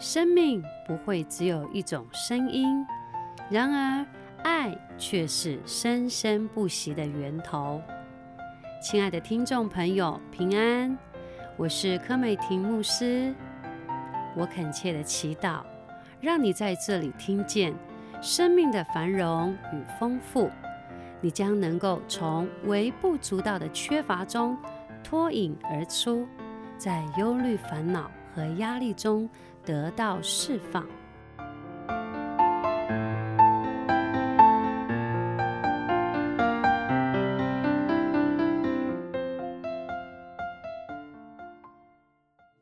生命不会只有一种声音，然而爱却是生生不息的源头。亲爱的听众朋友，平安，我是柯美婷牧师。我恳切的祈祷，让你在这里听见生命的繁荣与丰富，你将能够从微不足道的缺乏中脱颖而出，在忧虑、烦恼和压力中。得到释放。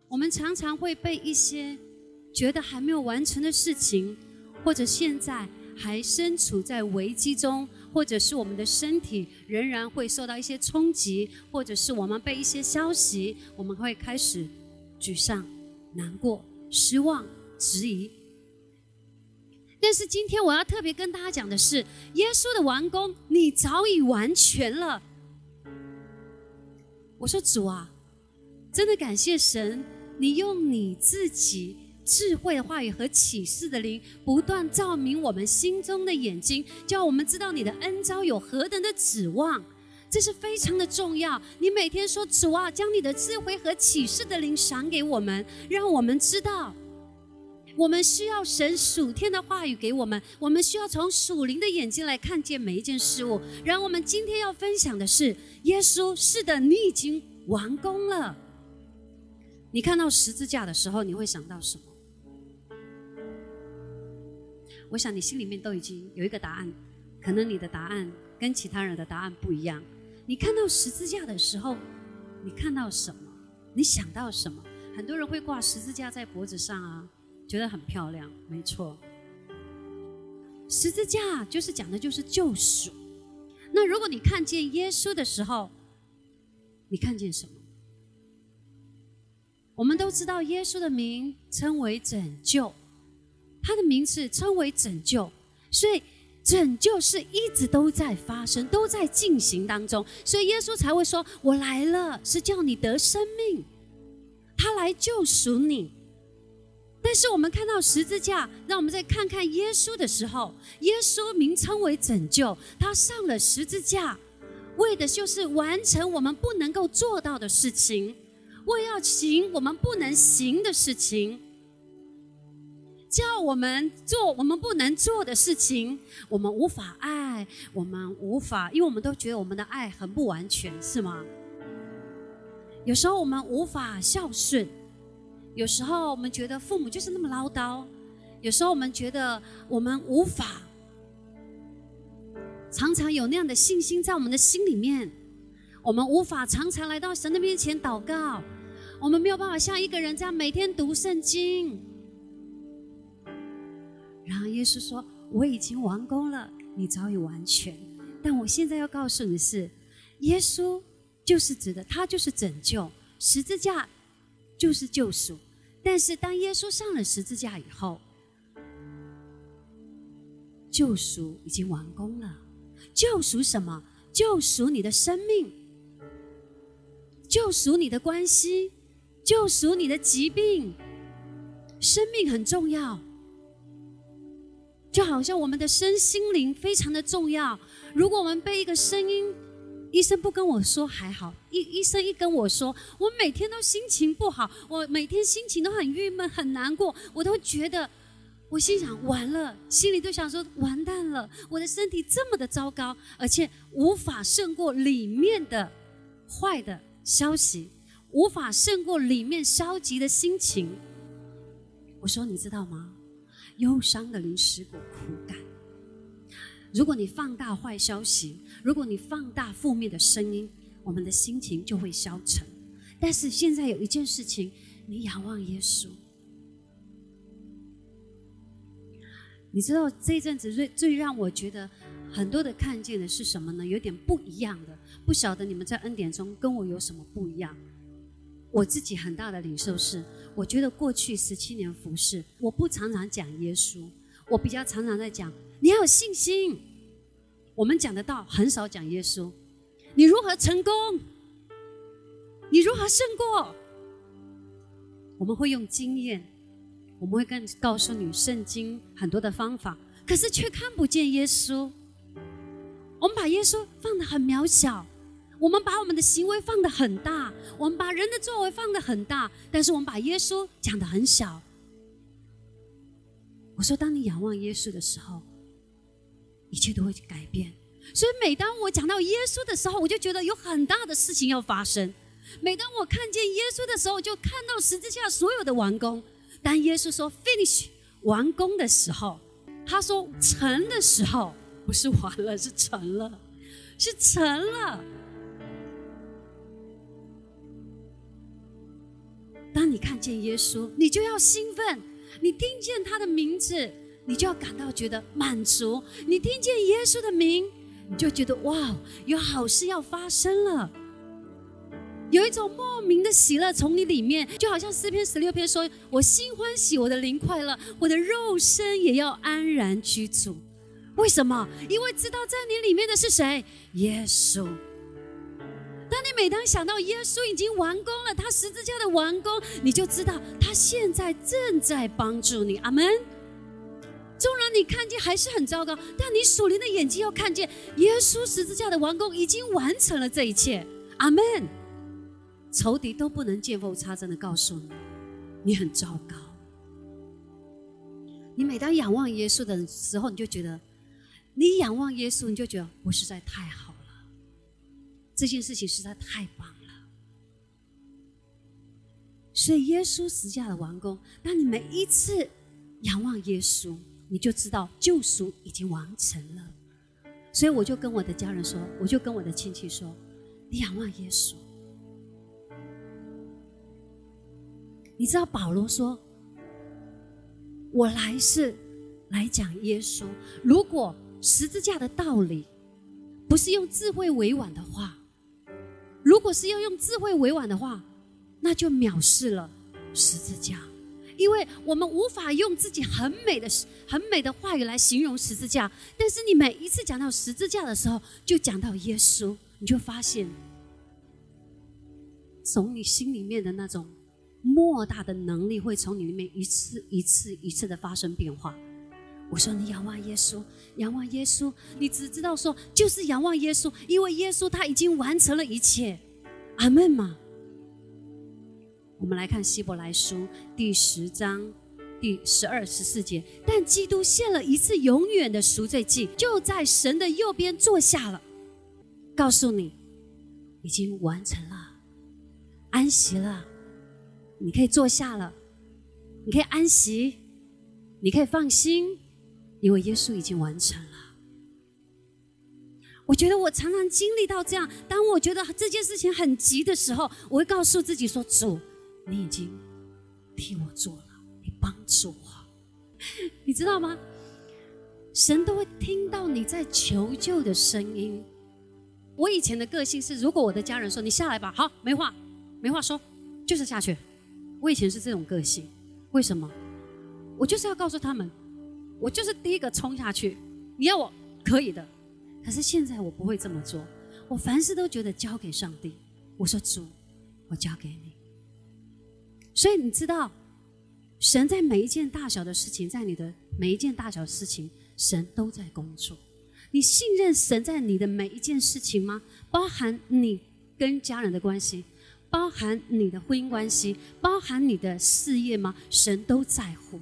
我们常常会被一些觉得还没有完成的事情，或者现在还身处在危机中，或者是我们的身体仍然会受到一些冲击，或者是我们被一些消息，我们会开始沮丧、难过。失望、质疑，但是今天我要特别跟大家讲的是，耶稣的完工，你早已完全了。我说主啊，真的感谢神，你用你自己智慧的话语和启示的灵，不断照明我们心中的眼睛，叫我们知道你的恩招有何等的指望。这是非常的重要。你每天说主啊，将你的智慧和启示的灵赏给我们，让我们知道，我们需要神属天的话语给我们。我们需要从属灵的眼睛来看见每一件事物。然后我们今天要分享的是，耶稣是的，你已经完工了。你看到十字架的时候，你会想到什么？我想你心里面都已经有一个答案，可能你的答案跟其他人的答案不一样。你看到十字架的时候，你看到什么？你想到什么？很多人会挂十字架在脖子上啊，觉得很漂亮。没错，十字架就是讲的就是救赎。那如果你看见耶稣的时候，你看见什么？我们都知道耶稣的名称为拯救，他的名字称为拯救，所以。拯救是一直都在发生，都在进行当中，所以耶稣才会说：“我来了，是叫你得生命，他来救赎你。”但是我们看到十字架，让我们再看看耶稣的时候，耶稣名称为拯救，他上了十字架，为的就是完成我们不能够做到的事情，为要行我们不能行的事情。叫我们做我们不能做的事情，我们无法爱，我们无法，因为我们都觉得我们的爱很不完全，是吗？有时候我们无法孝顺，有时候我们觉得父母就是那么唠叨，有时候我们觉得我们无法，常常有那样的信心在我们的心里面，我们无法常常来到神的面前祷告，我们没有办法像一个人这样每天读圣经。然后耶稣说：“我已经完工了，你早已完全。但我现在要告诉你的是，耶稣就是指的，他就是拯救，十字架就是救赎。但是当耶稣上了十字架以后，救赎已经完工了。救赎什么？救赎你的生命，救赎你的关系，救赎你的疾病。生命很重要。”就好像我们的身心灵非常的重要。如果我们被一个声音，医生不跟我说还好，医医生一跟我说，我每天都心情不好，我每天心情都很郁闷、很难过，我都觉得，我心想完了，心里都想说完蛋了，我的身体这么的糟糕，而且无法胜过里面的坏的消息，无法胜过里面消极的心情。我说你知道吗？忧伤的临时果苦感。如果你放大坏消息，如果你放大负面的声音，我们的心情就会消沉。但是现在有一件事情，你仰望耶稣。你知道这一阵子最最让我觉得很多的看见的是什么呢？有点不一样的，不晓得你们在恩典中跟我有什么不一样？我自己很大的领受是。我觉得过去十七年服侍，我不常常讲耶稣，我比较常常在讲你要有信心。我们讲得到，很少讲耶稣。你如何成功？你如何胜过？我们会用经验，我们会跟告诉你圣经很多的方法，可是却看不见耶稣。我们把耶稣放得很渺小，我们把我们的行为放得很大，我们把人的作为放得很大，但是我们把耶稣讲得很小。我说，当你仰望耶稣的时候，一切都会改变。所以，每当我讲到耶稣的时候，我就觉得有很大的事情要发生。每当我看见耶稣的时候，就看到十字架所有的完工。当耶稣说 “finish” 完工的时候，他说“成”的时候，不是完了，是成了，是成了。当你看见耶稣，你就要兴奋；你听见他的名字，你就要感到觉得满足；你听见耶稣的名，你就觉得哇，有好事要发生了。有一种莫名的喜乐从你里面，就好像诗篇十六篇说：“我心欢喜，我的灵快乐，我的肉身也要安然居住。”为什么？因为知道在你里面的是谁？耶稣。每当想到耶稣已经完工了，他十字架的完工，你就知道他现在正在帮助你。阿门。纵然你看见还是很糟糕，但你属灵的眼睛要看见耶稣十字架的完工已经完成了这一切。阿门。仇敌都不能见缝插针的告诉你，你很糟糕。你每当仰望耶稣的时候，你就觉得，你仰望耶稣，你就觉得我实在太好，这件事情实在太棒了。所以耶稣十架的完工，当你每一次仰望耶稣，你就知道救赎已经完成了。所以我就跟我的家人说，我就跟我的亲戚说，你仰望耶稣。你知道保罗说：“我来是来讲耶稣。如果十字架的道理不是用智慧委婉的话，如果是要用智慧委婉的话，那就藐视了十字架，因为我们无法用自己很美的、很美的话语来形容十字架。但是你每一次讲到十字架的时候，就讲到耶稣，你就发现从你心里面的那种。”莫大的能力会从你里面一次一次一次的发生变化。我说你仰望耶稣，仰望耶稣，你只知道说就是仰望耶稣，因为耶稣他已经完成了一切。阿门吗？我们来看希伯来书第十章第十二十四节。但基督献了一次永远的赎罪祭，就在神的右边坐下了，告诉你已经完成了，安息了。你可以坐下了，你可以安息，你可以放心，因为耶稣已经完成了。我觉得我常常经历到这样，当我觉得这件事情很急的时候，我会告诉自己说：“主，你已经替我做了，你帮助我。”你知道吗？神都会听到你在求救的声音。我以前的个性是，如果我的家人说：“你下来吧，好，没话，没话说，就是下去。”我以前是这种个性，为什么？我就是要告诉他们，我就是第一个冲下去。你要我可以的，可是现在我不会这么做。我凡事都觉得交给上帝。我说主，我交给你。所以你知道，神在每一件大小的事情，在你的每一件大小事情，神都在工作。你信任神在你的每一件事情吗？包含你跟家人的关系。包含你的婚姻关系，包含你的事业吗？神都在乎。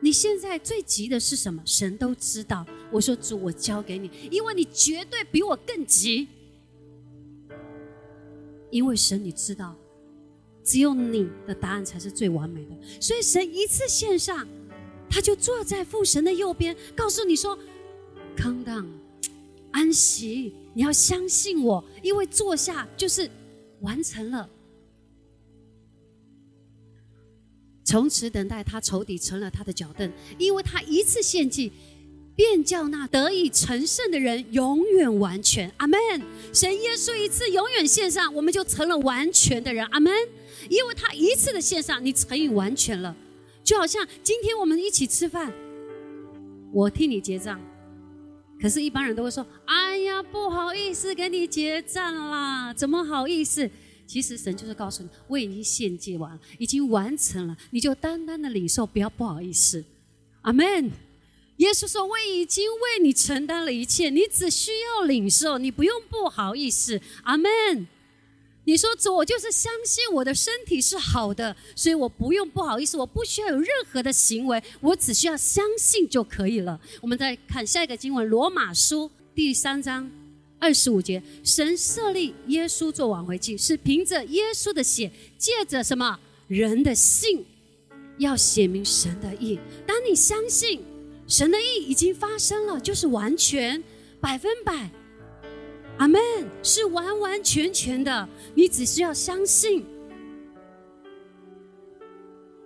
你现在最急的是什么？神都知道。我说主，我交给你，因为你绝对比我更急。因为神你知道，只有你的答案才是最完美的。所以神一次线上，他就坐在父神的右边，告诉你说：“Calm down，安息，你要相信我，因为坐下就是。”完成了，从此等待他仇敌成了他的脚凳，因为他一次献祭，便叫那得以成圣的人永远完全。阿门。神耶稣一次永远献上，我们就成了完全的人。阿门。因为他一次的献上，你成以完全了，就好像今天我们一起吃饭，我替你结账。可是，一般人都会说：“哎呀，不好意思，给你结账啦，怎么好意思？”其实神就是告诉你，我已经献祭完了，已经完成了，你就单单的领受，不要不好意思。阿门。耶稣说：“我已经为你承担了一切，你只需要领受，你不用不好意思。”阿门。你说主，我就是相信我的身体是好的，所以我不用不好意思，我不需要有任何的行为，我只需要相信就可以了。我们再看下一个经文，《罗马书》第三章。二十五节，神设立耶稣做挽回祭，是凭着耶稣的血，借着什么人的信，要显明神的意。当你相信神的意已经发生了，就是完全百分百，阿门，是完完全全的。你只需要相信，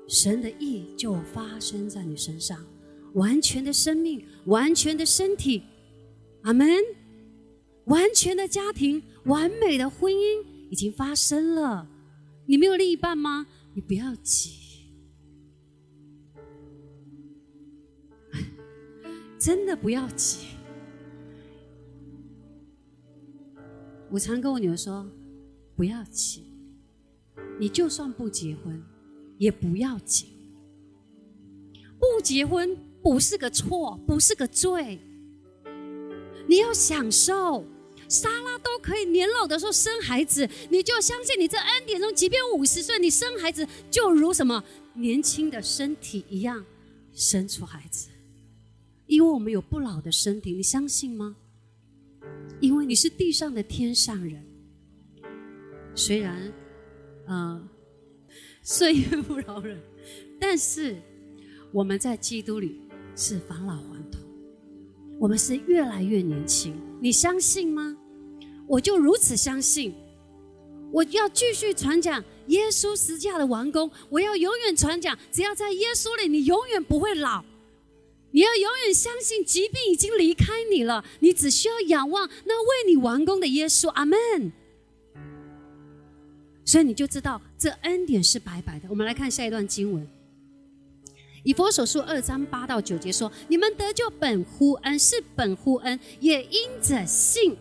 神的意就发生在你身上，完全的生命，完全的身体，阿门。完全的家庭，完美的婚姻已经发生了。你没有另一半吗？你不要急，真的不要急。我常跟我女儿说，不要急，你就算不结婚也不要紧。不结婚不是个错，不是个罪，你要享受。莎拉都可以年老的时候生孩子，你就相信你这恩典中，即便五十岁，你生孩子就如什么年轻的身体一样生出孩子，因为我们有不老的身体，你相信吗？因为你是地上的天上人，虽然，嗯，岁月不饶人，但是我们在基督里是返老还童，我们是越来越年轻，你相信吗？我就如此相信，我要继续传讲耶稣十架的完工。我要永远传讲，只要在耶稣里，你永远不会老。你要永远相信，疾病已经离开你了，你只需要仰望那为你完工的耶稣。阿门。所以你就知道这恩典是白白的。我们来看下一段经文，以佛所书二章八到九节说：“你们得救本乎恩，是本乎恩，也因着信。”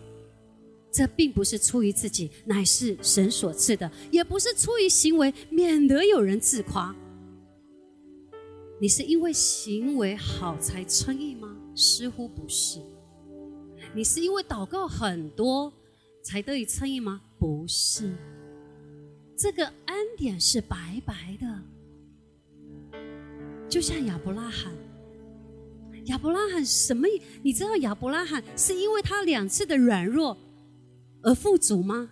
这并不是出于自己，乃是神所赐的；也不是出于行为，免得有人自夸。你是因为行为好才称义吗？似乎不是。你是因为祷告很多才得以称义吗？不是。这个恩典是白白的，就像亚伯拉罕。亚伯拉罕什么？你知道亚伯拉罕是因为他两次的软弱。而富足吗？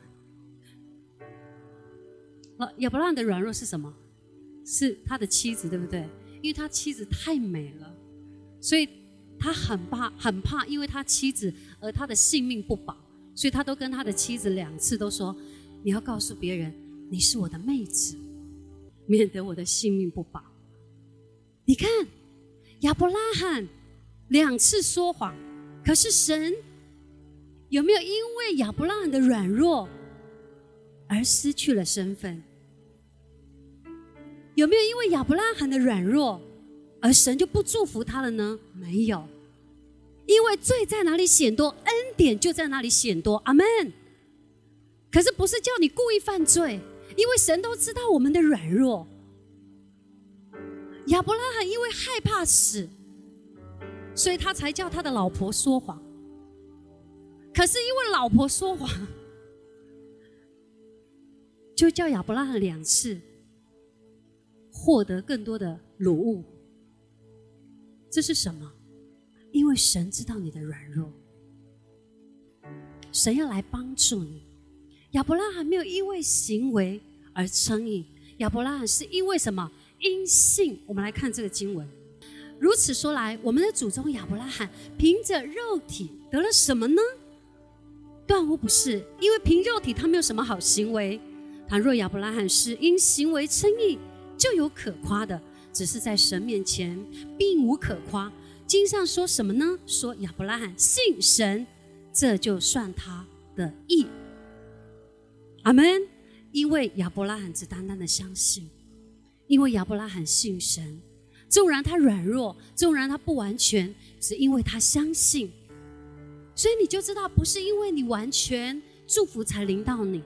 亚亚伯拉罕的软弱是什么？是他的妻子，对不对？因为他妻子太美了，所以他很怕，很怕，因为他妻子而他的性命不保，所以他都跟他的妻子两次都说：“你要告诉别人你是我的妹子，免得我的性命不保。”你看亚伯拉罕两次说谎，可是神。有没有因为亚伯拉罕的软弱而失去了身份？有没有因为亚伯拉罕的软弱而神就不祝福他了呢？没有，因为罪在哪里显多，恩典就在哪里显多。阿门。可是不是叫你故意犯罪，因为神都知道我们的软弱。亚伯拉罕因为害怕死，所以他才叫他的老婆说谎。可是因为老婆说谎，就叫亚伯拉罕两次获得更多的礼物。这是什么？因为神知道你的软弱，神要来帮助你。亚伯拉罕没有因为行为而称义，亚伯拉罕是因为什么？因信。我们来看这个经文。如此说来，我们的祖宗亚伯拉罕凭着肉体得了什么呢？断乎不是，因为凭肉体他没有什么好行为。倘若亚伯拉罕是因行为称义，就有可夸的；只是在神面前，并无可夸。经上说什么呢？说亚伯拉罕信神，这就算他的义。阿门。因为亚伯拉罕只单单的相信，因为亚伯拉罕信神，纵然他软弱，纵然他不完全，是因为他相信。所以你就知道，不是因为你完全祝福才临到你，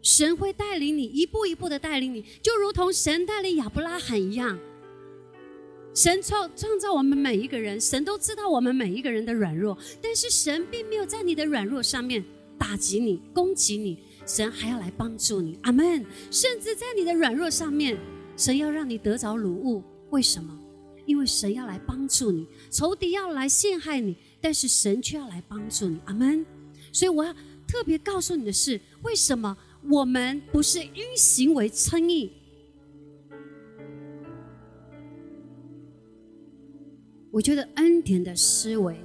神会带领你一步一步的带领你，就如同神带领亚伯拉罕一样。神创创造我们每一个人，神都知道我们每一个人的软弱，但是神并没有在你的软弱上面打击你、攻击你，神还要来帮助你。阿门。甚至在你的软弱上面，神要让你得着鲁物。为什么？因为神要来帮助你，仇敌要来陷害你，但是神却要来帮助你。阿门。所以我要特别告诉你的是，为什么？我们不是因行为称义。我觉得恩典的思维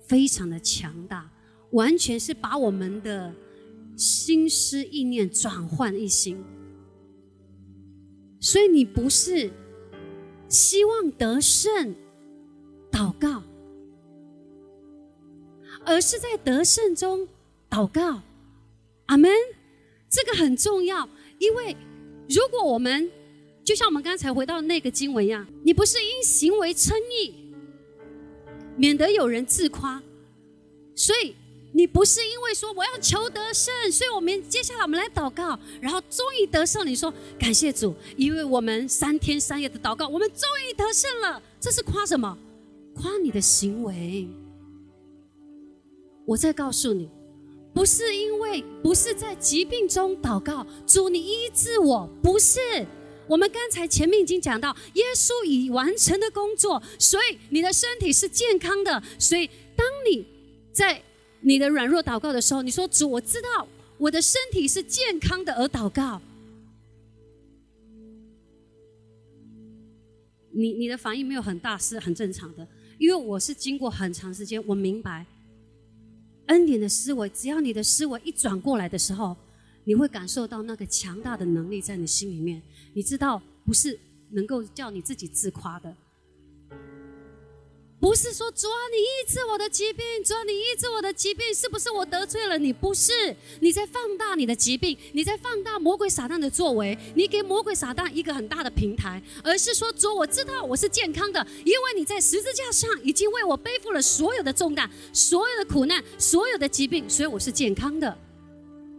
非常的强大，完全是把我们的心思意念转换一心。所以你不是希望得胜祷告，而是在得胜中祷告。阿门。这个很重要，因为如果我们就像我们刚才回到那个经文一样，你不是因行为称义，免得有人自夸，所以你不是因为说我要求得胜，所以我们接下来我们来祷告，然后终于得胜。你说感谢主，因为我们三天三夜的祷告，我们终于得胜了。这是夸什么？夸你的行为。我再告诉你。不是因为不是在疾病中祷告，主你医治我，不是。我们刚才前面已经讲到，耶稣已完成的工作，所以你的身体是健康的。所以当你在你的软弱祷告的时候，你说主，我知道我的身体是健康的，而祷告，你你的反应没有很大是很正常的，因为我是经过很长时间，我明白。恩典的思维，只要你的思维一转过来的时候，你会感受到那个强大的能力在你心里面。你知道，不是能够叫你自己自夸的。不是说主啊，你医治我的疾病，主啊，你医治我的疾病，是不是我得罪了你？不是，你在放大你的疾病，你在放大魔鬼撒旦的作为，你给魔鬼撒旦一个很大的平台，而是说主，我知道我是健康的，因为你在十字架上已经为我背负了所有的重担、所有的苦难、所有的疾病，所以我是健康的。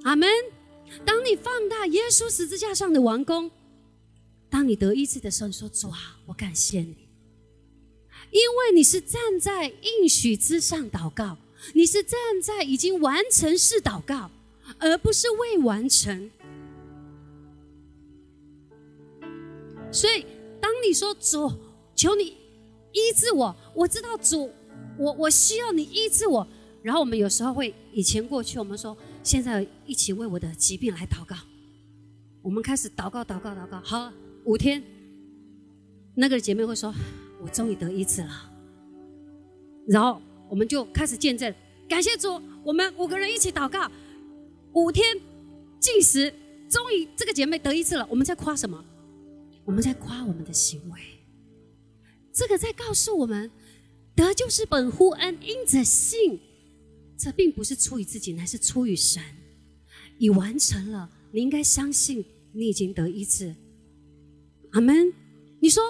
阿门。当你放大耶稣十字架上的完工，当你得医治的时候，你说主啊，我感谢你。因为你是站在应许之上祷告，你是站在已经完成式祷告，而不是未完成。所以，当你说主，求你医治我，我知道主，我我需要你医治我。然后我们有时候会以前过去，我们说现在一起为我的疾病来祷告。我们开始祷告，祷告，祷告，好五天，那个姐妹会说。我终于得医治了，然后我们就开始见证，感谢主，我们五个人一起祷告，五天进食，终于这个姐妹得医治了。我们在夸什么？我们在夸我们的行为。这个在告诉我们，得就是本乎恩，因着信。这并不是出于自己，乃是出于神，已完成了。你应该相信，你已经得医治。阿门。你说。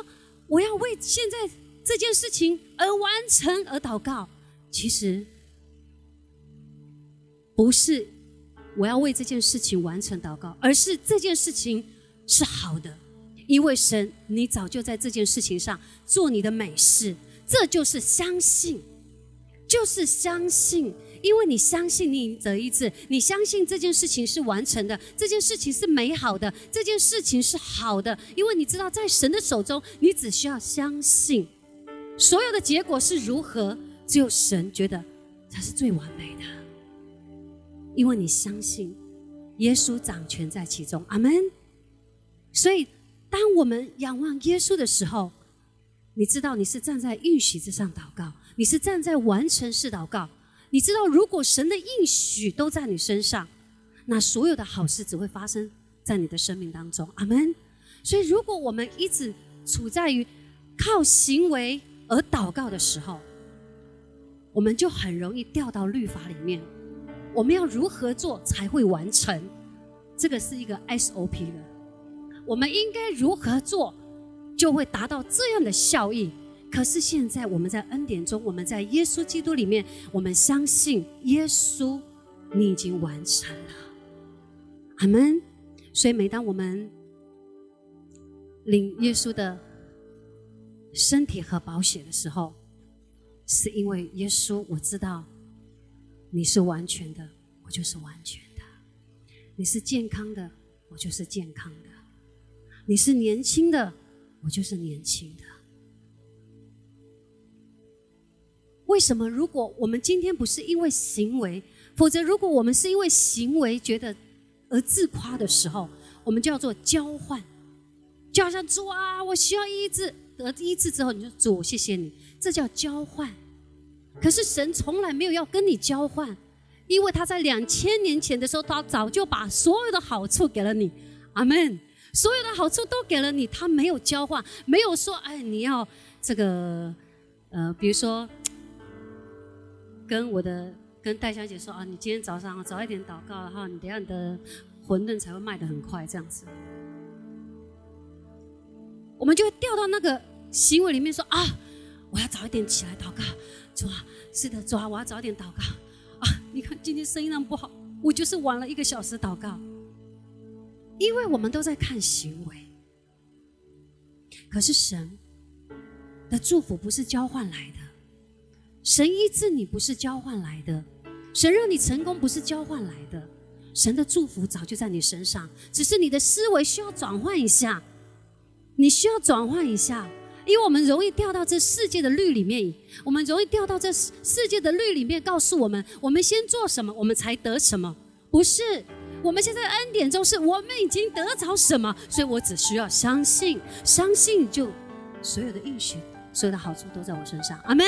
我要为现在这件事情而完成而祷告，其实不是我要为这件事情完成祷告，而是这件事情是好的，因为神，你早就在这件事情上做你的美事，这就是相信，就是相信。因为你相信你得医治，你相信这件事情是完成的，这件事情是美好的，这件事情是好的。因为你知道，在神的手中，你只需要相信，所有的结果是如何，只有神觉得才是最完美的。因为你相信耶稣掌权在其中，阿门。所以，当我们仰望耶稣的时候，你知道你是站在应许之上祷告，你是站在完成式祷告。你知道，如果神的应许都在你身上，那所有的好事只会发生在你的生命当中。阿门。所以，如果我们一直处在于靠行为而祷告的时候，我们就很容易掉到律法里面。我们要如何做才会完成？这个是一个 SOP 的。我们应该如何做，就会达到这样的效益？可是现在我们在恩典中，我们在耶稣基督里面，我们相信耶稣，你已经完成了。阿门。所以每当我们领耶稣的身体和宝血的时候，是因为耶稣，我知道你是完全的，我就是完全的；你是健康的，我就是健康的；你是年轻的，我就是年轻的。为什么？如果我们今天不是因为行为，否则如果我们是因为行为觉得而自夸的时候，我们叫做交换，就好像主啊，我需要医治，得医治之后，你就主，谢谢你，这叫交换。可是神从来没有要跟你交换，因为他在两千年前的时候，他早就把所有的好处给了你，阿门。所有的好处都给了你，他没有交换，没有说，哎，你要这个，呃，比如说，跟我的跟戴小姐说啊，你今天早上早一点祷告哈，你等下你的馄饨才会卖得很快，这样子，我们就会掉到那个行为里面说啊，我要早一点起来祷告。主啊，是的，主啊，我要早一点祷告啊！你看今天生意那么不好，我就是晚了一个小时祷告，因为我们都在看行为。可是神的祝福不是交换来的，神医治你不是交换来的，神让你成功不是交换来的，神的祝福早就在你身上，只是你的思维需要转换一下，你需要转换一下。因为我们容易掉到这世界的律里面，我们容易掉到这世界的律里面，告诉我们：我们先做什么，我们才得什么？不是，我们现在恩典中是我们已经得着什么，所以我只需要相信，相信就所有的应许，所有的好处都在我身上。阿门。